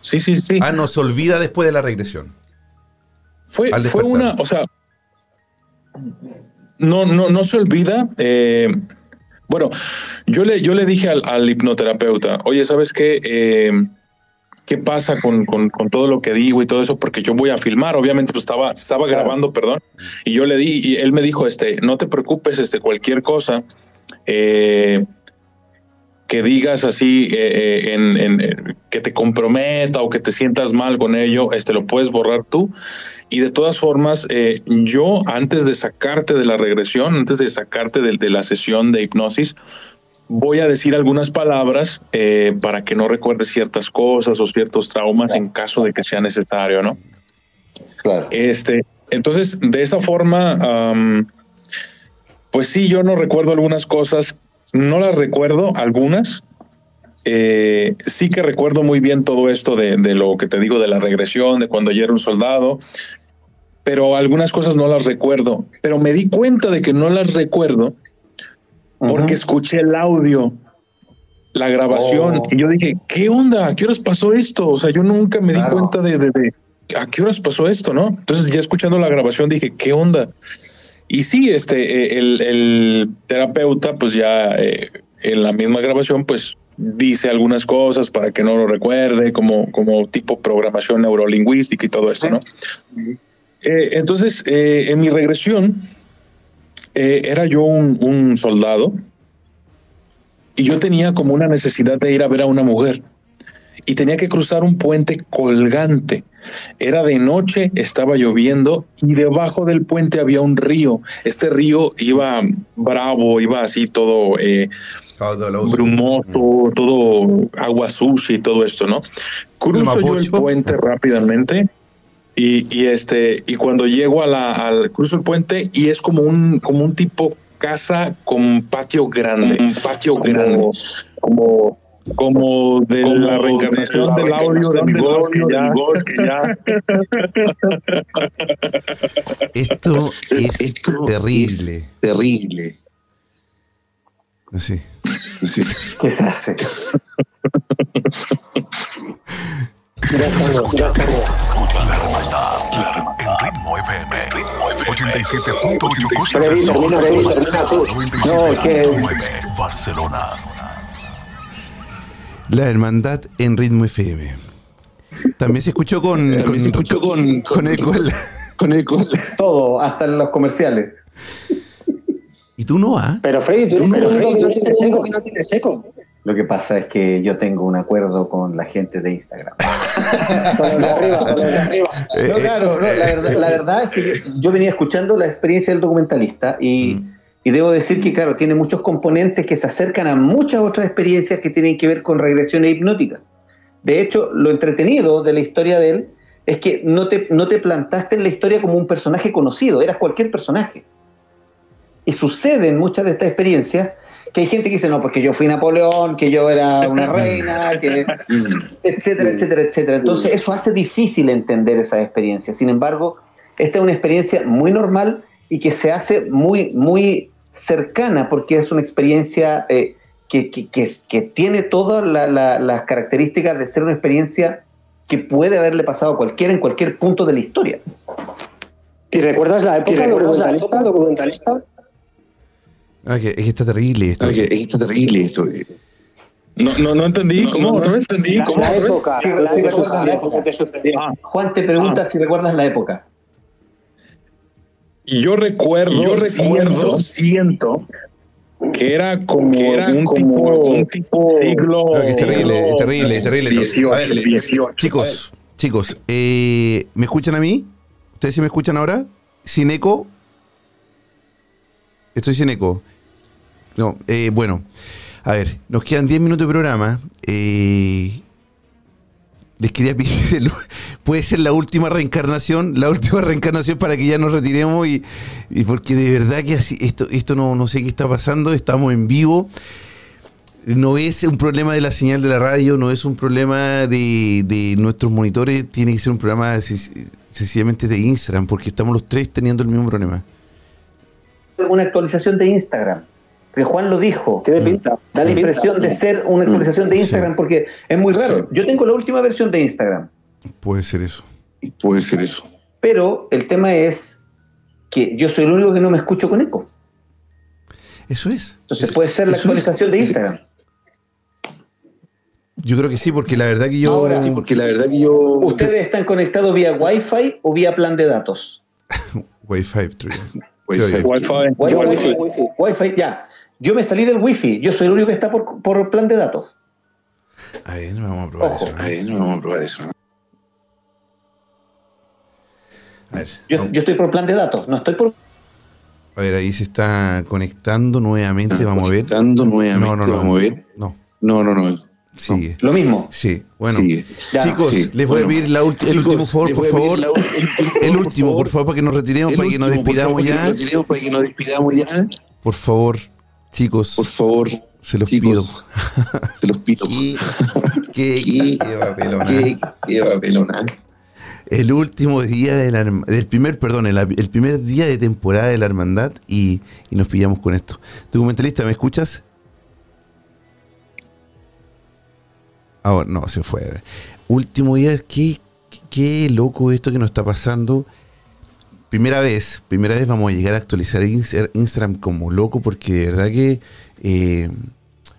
sí, sí, sí. Ah, nos olvida después de la regresión. Fue, fue una, o sea, no, no, no se olvida. eh, bueno, yo le, yo le dije al, al hipnoterapeuta, oye, ¿sabes qué? Eh, ¿Qué pasa con, con, con todo lo que digo y todo eso? Porque yo voy a filmar, obviamente, pues estaba, estaba grabando, perdón, y yo le di, y él me dijo, este, no te preocupes, este, cualquier cosa, eh, que digas así, eh, eh, en, en- que te comprometa o que te sientas mal con ello, este lo puedes borrar tú. Y de todas formas, eh, yo antes de sacarte de la regresión, antes de sacarte de, de la sesión de hipnosis, voy a decir algunas palabras eh, para que no recuerdes ciertas cosas o ciertos traumas en caso de que sea necesario, ¿no? Claro. Este, entonces, de esa forma, pues sí, yo no recuerdo algunas cosas, no las recuerdo, algunas. Eh, sí que recuerdo muy bien todo esto de, de lo que te digo de la regresión, de cuando yo era un soldado, pero algunas cosas no las recuerdo. Pero me di cuenta de que no las recuerdo porque escuché el audio, la grabación, Oh. y yo dije, ¿qué onda? ¿A qué horas pasó esto? O sea, yo nunca me di Claro. cuenta de, de- de a qué horas pasó esto, ¿no? Entonces, ya escuchando la grabación, dije, ¿qué onda? Y sí, este, eh, el, el terapeuta, pues ya eh, en la misma grabación, pues dice algunas cosas para que no lo recuerde, como, como tipo programación neurolingüística y todo esto, ¿no? Eh, entonces, eh, en mi regresión, eh, era yo un, un soldado y yo tenía como una necesidad de ir a ver a una mujer y tenía que cruzar un puente colgante. Era de noche, estaba lloviendo y debajo del puente había un río. Este río iba bravo, iba así todo eh, brumoso, todo agua sucia y todo esto, ¿no? Cruzo yo el puente rápidamente Y, y este, y cuando llego a la, al cruzo el puente y es como un, como un tipo casa con patio grande, un patio grande, como como de la reencarnación del audio de mi voz que ya, Esto es Esto terrible. Es terrible. Sí. sí. ¿Qué se hace? [laughs] Ya estamos. La hermandad. En ritmo FM. Ritmo FM. 87.8 Costa Termina. Barcelona. La hermandad en ritmo FM. También se escuchó con. También se escuchó con. Con eco. Con eco. Todo, hasta en los comerciales. ¿Y tú no, ah? Pero Freddy, tú eco, que no tienes eco. Lo que pasa es que yo tengo un acuerdo con la gente de Instagram. [laughs] con los de arriba, con los de arriba. No, claro, no, la, verdad, la, verdad, es que yo, venía escuchando la experiencia del documentalista y, mm. y, debo decir que, claro, tiene muchos componentes que se acercan a muchas otras experiencias que tienen que ver con regresiones hipnóticas. De hecho, lo entretenido de la historia de él es que no te, no te plantaste en la historia como un personaje conocido, eras cualquier personaje. Y sucede en muchas de estas experiencias que hay gente que dice, no, porque yo fui Napoleón, que yo era una [laughs] reina, que, [laughs] etcétera, etcétera, etcétera. Entonces eso hace difícil entender esa experiencia. Sin embargo, esta es una experiencia muy normal y que se hace muy, muy cercana porque es una experiencia eh, que, que, que, que, tiene todas la, la, las características de ser una experiencia que puede haberle pasado a cualquiera en cualquier punto de la historia. ¿Y recuerdas la época documentalista? documentalista? Ah, que, es que está terrible esto. Ah, que, es que está terrible esto. No, no, no entendí. No, ¿Cómo? No, no entendí. ¿Cómo? La, época, sí, la, época, la época te sucedió. Ah, Juan te pregunta ah. si recuerdas la época. Yo recuerdo, yo recuerdo, siento que era como, que era un, como tipo, un tipo siglo. No, es terrible, es terrible, es terrible. 18, ver, 18, chicos, chicos, eh, ¿me escuchan a mí? ¿Ustedes sí me escuchan ahora? ¿Sin eco? Estoy sin eco. No, eh, bueno, a ver, nos quedan 10 minutos de programa. Eh, les quería pedir, [laughs] puede ser la última reencarnación, la última reencarnación para que ya nos retiremos y, porque de verdad que así, esto, esto no, no sé qué está pasando, estamos en vivo. No es un problema de la señal de la radio, no es un problema de, de nuestros monitores, tiene que ser un problema sencillamente de Instagram, porque estamos los tres teniendo el mismo problema. Una actualización de Instagram que Juan lo dijo. Tiene pinta. Da la impresión de ser una actualización de Instagram sí. porque es muy raro. Sí. Yo tengo la última versión de Instagram. Puede ser eso. Puede ser eso. Pero el tema es que yo soy el único que no me escucho con eco. Eso es. Entonces puede ser la actualización es. de Instagram. Yo creo que sí, porque la verdad que yo. Ahora sí, porque la verdad que yo. ¿Ustedes están conectados vía Wi-Fi o vía plan de datos? [laughs] Wi-Fi, Wi-Fi. Wi-Fi. Wi-Fi. Wi-Fi. Wi-Fi. Ya. Yo me salí del wifi, yo soy el único que está por, por plan de datos. A ver, no vamos a probar Ojo. eso. A ver, no vamos a probar eso. A ver, yo, yo, estoy por plan de datos, no estoy por. A ver, ahí se está conectando nuevamente, está vamos a ver. Conectando nuevamente, no, no, no, vamos a ver. No. No, no, no. Sigue. Lo mismo. Sí, bueno. Sigue. Chicos, sí. les voy bueno, a pedir la ulti el último favor, por favor. La, el, el, último, por favor, para que nos retiremos, para que nos despidamos ya. Nos retiremos, para que nos despidamos ya. Por favor, chicos. Por favor. Se los chicos, pido. [laughs] Se los pido. ¿Qué, [laughs] qué, qué, qué papelona? ¿Qué, qué papelona? El último día de la, del primer, perdón, el, el, primer día de temporada de la hermandad y, y nos pillamos con esto. Documentalista, ¿me escuchas? Ahora, no, se fue. Último día, qué, qué loco esto que nos está pasando. Primera vez, primera vez vamos a llegar a actualizar Instagram como loco porque de verdad que eh,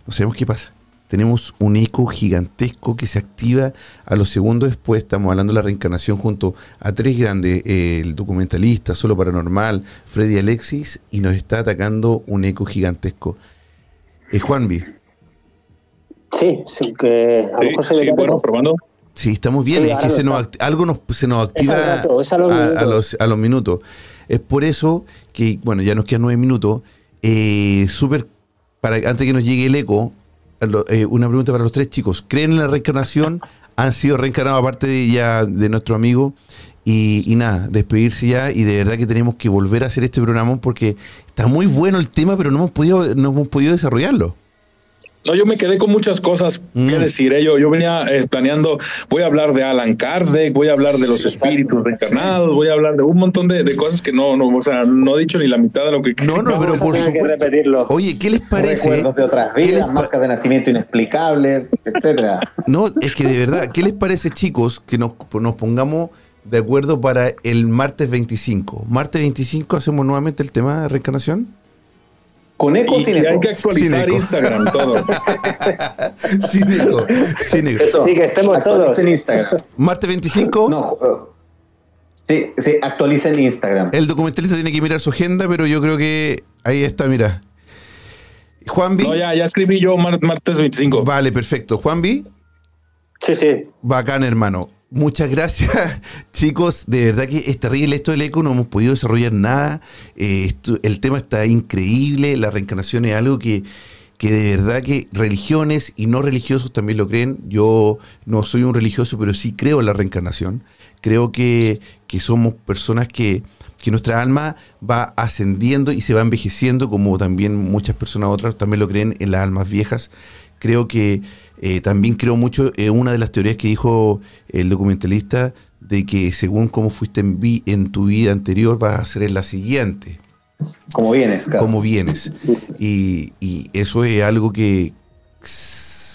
no sabemos qué pasa. Tenemos un eco gigantesco que se activa a los segundos después. Estamos hablando de la reencarnación junto a tres grandes, eh, el documentalista, Solo Paranormal, Freddy Alexis, y nos está atacando un eco gigantesco. Eh, Juanvi. Sí, sí, que a lo mejor sí, se sí, bueno, probando. Sí, estamos bien. Sí, es que se nos, algo nos, se nos activa rato, a, los a, los, a, los minutos. Es por eso que, bueno, ya nos quedan nueve minutos. Eh, Súper, para antes que nos llegue el eco, eh, una pregunta para los tres chicos. ¿Creen en la reencarnación? [laughs] ¿Han sido reencarnados aparte de ya de nuestro amigo? Y, y nada, despedirse ya y de verdad que tenemos que volver a hacer este programa porque está muy bueno el tema, pero no hemos podido, no hemos podido desarrollarlo. No, yo me quedé con muchas cosas Mm. que decir. ¿eh? Yo, yo venía eh, planeando, voy a hablar de Alan Kardec, voy a hablar de los espíritus reencarnados, voy a hablar de un montón de, de cosas que no, no, o sea, no he dicho ni la mitad de lo que No, no, pero por Hay que supuesto. repetirlo. Oye, ¿qué les parece? Recuerdos de otras ¿Qué les vidas, marcas de nacimiento inexplicables, etcétera. No, es que de verdad, ¿qué les parece, chicos, que nos, nos pongamos de acuerdo para el martes 25? Martes 25 hacemos nuevamente el tema de reencarnación. Con eco o Y, y hay que actualizar. Instagram todo. [laughs] Cínico, cínico. Eso, Sí, que estemos todos. actualicen Instagram. Martes 25, No, eh, sí, sí, actualicen Instagram. el documentalista tiene que mirar su agenda, pero yo creo que ahí está, mira. Juan B. No, ya, ya escribí yo mar- martes 25. Vale, perfecto. Juan B. Sí, sí. Bacán, hermano. Muchas gracias, [laughs] chicos. De verdad que es terrible esto del eco, no hemos podido desarrollar nada. Eh, el tema está increíble. La reencarnación es algo que, que de verdad que religiones y no religiosos también lo creen. Yo no soy un religioso, pero sí creo en la reencarnación. Creo que, que somos personas que, que nuestra alma va ascendiendo y se va envejeciendo, como también muchas personas otras también lo creen en las almas viejas. Creo que eh, también creo mucho en una de las teorías que dijo el documentalista de que según cómo fuiste en, vi- en tu vida anterior vas a ser en la siguiente Como vienes, claro. cómo vienes. Y, y eso es algo que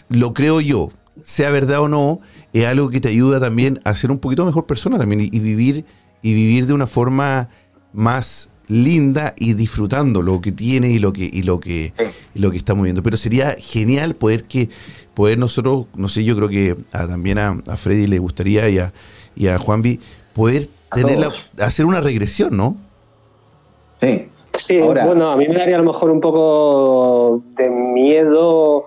lo creo yo, sea verdad o no, es algo que te ayuda también a ser un poquito mejor persona también y, y vivir y vivir de una forma más linda y disfrutando lo que tiene y lo que y lo que y lo que estamos viendo. Pero sería genial poder que poder nosotros, no sé, yo creo que a- también a, a Freddy le gustaría y a, y a Juanvi poder A tener la- hacer una regresión, ¿no? Sí. Sí, Ahora- bueno, a mí me daría a lo mejor un poco de miedo,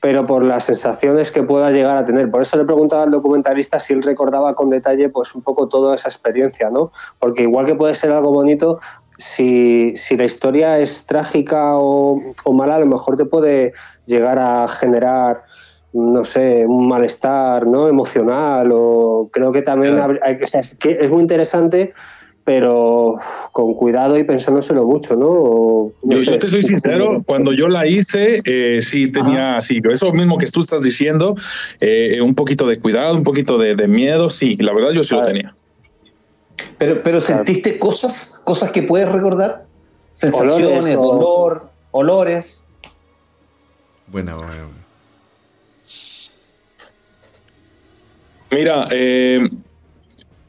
pero por las sensaciones que pueda llegar a tener. Por eso le preguntaba al documentalista si él recordaba con detalle pues un poco toda esa experiencia, ¿no? Porque igual que puede ser algo bonito, si, si la historia es trágica o, o mala, a lo mejor te puede llegar a generar no sé, un malestar ¿no? emocional o creo que también Claro. habr- hay que- o sea, es, que es muy interesante pero con cuidado y pensándoselo mucho, ¿no? O, no Yo, te soy sincero, cuando yo la hice, eh, sí tenía así, eso mismo que tú estás diciendo, eh, un poquito de cuidado, un poquito de, de miedo, sí, la verdad yo sí lo tenía. Pero, pero sentiste cosas, cosas que puedes recordar, sensaciones, Olores o- dolor, olores. Bueno, bueno. Mira, eh,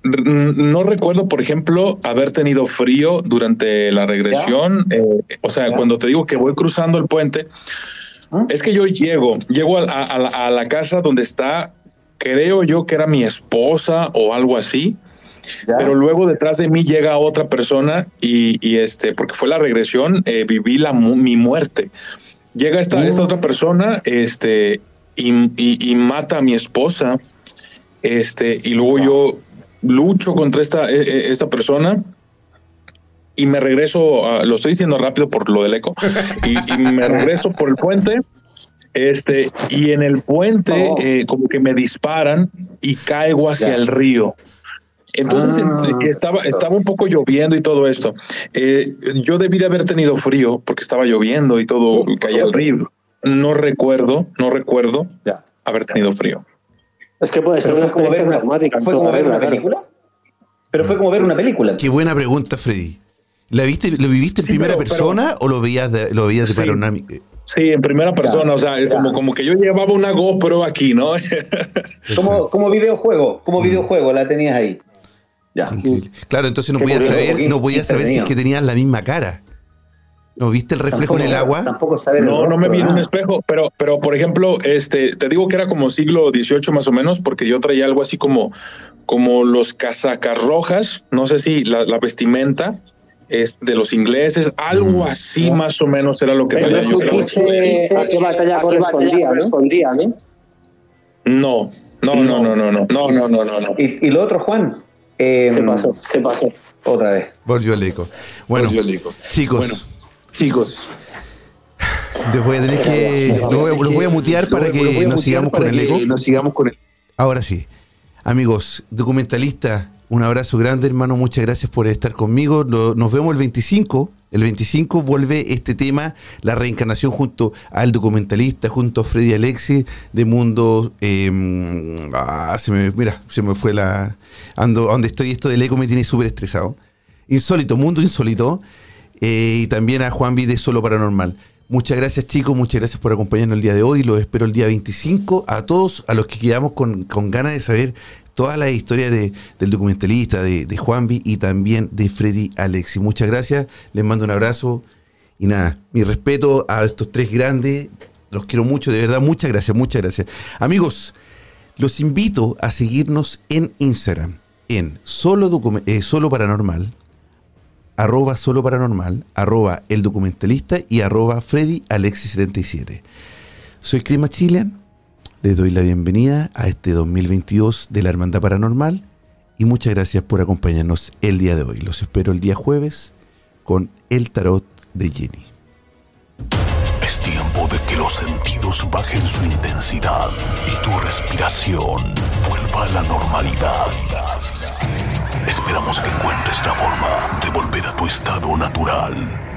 no recuerdo, por ejemplo, haber tenido frío durante la regresión. eh, o sea, Ya. cuando te digo que voy cruzando el puente, ¿Ah? es que yo llego, llego a, a- a la, a la casa donde está, creo yo que era mi esposa o algo así. ¿Ya? Pero luego detrás de mí llega otra persona y, y, este, porque fue la regresión, eh, viví la, mi muerte. Llega esta, esta otra persona, este, y, y- y mata a mi esposa, este, y luego yo lucho contra esta, eh, eh, esta persona y me regreso, a- lo estoy diciendo rápido por lo del eco, y, y me regreso por el puente, este, y en el puente Oh. eh, como que me disparan y caigo hacia el río. Entonces Ah. entre- estaba, estaba un poco lloviendo y todo esto. Eh, yo debí de haber tenido frío porque estaba lloviendo y todo y caía el río. No recuerdo, no recuerdo Ya. haber tenido frío. Es que puede ser Pero una como ver una, traumática. fue como ver una película. Pero fue como ver una película. Qué buena pregunta, Freddy. ¿La viste, ¿Lo viviste en Sí, primera pero- persona o lo veías de, lo veías de Sí. panorámica? Sí, en primera persona, o sea, ya. como, como que yo llevaba una GoPro aquí, ¿no? [laughs] Como, como videojuego, como videojuego la tenías ahí. Ya. Claro, entonces no curioso, saber, no podías saber si es que tenías la misma cara. ¿No viste el reflejo en el agua? Tampoco saber No, no me vi en un espejo, pero, pero por ejemplo, este, te digo que era como siglo XVIII más o menos, porque yo traía algo así como, como los casacas rojas, no sé si la, la vestimenta es de los ingleses, algo así más o menos era lo que Pero traía yo. supiste a qué batalla correspondía, ¿no? No, no, no, no, no, no, no, no, no, no, no. Y, y lo otro, Juan. Eh, Se pasó, se pasó. Otra vez. Volvió el eco. Bueno, Volvió el eco. chicos, Bueno, chicos, les voy a tener que. Los voy a, los voy a mutear para que nos sigamos con el eco. Nos sigamos con el Ahora sí. Amigos, documentalista, Un abrazo grande, hermano. Muchas gracias por estar conmigo. Nos vemos el 25. El 25 vuelve este tema, la reencarnación junto al documentalista, junto a Freddy Alexi de Mundo. Em, ah, se me, mira, se me fue la. Ando, donde estoy, esto del eco me tiene súper estresado. Insólito, Mundo Insólito. Eh, y también a Juan Vide Solo Paranormal. Muchas gracias chicos, muchas gracias por acompañarnos el día de hoy. Los espero el día 25. A todos, a los que quedamos con, con ganas de saber toda la historia de, del documentalista, de, de Juanvi y también de Freddy Alexi. Muchas gracias, les mando un abrazo y nada, mi respeto a estos tres grandes, los quiero mucho, de verdad, muchas gracias, muchas gracias. Amigos, los invito a seguirnos en Instagram, en solo, eh, solo paranormal, arroba solo paranormal, arroba el documentalista y arroba Freddy Alexi 77. Soy Crima Chilean les doy la bienvenida a este 2022 de la Hermandad Paranormal y muchas gracias por acompañarnos el día de hoy. Los espero el día jueves con el tarot de Jenny. Es tiempo de que los sentidos bajen su intensidad y tu respiración vuelva a la normalidad. Esperamos que encuentres la forma de volver a tu estado natural.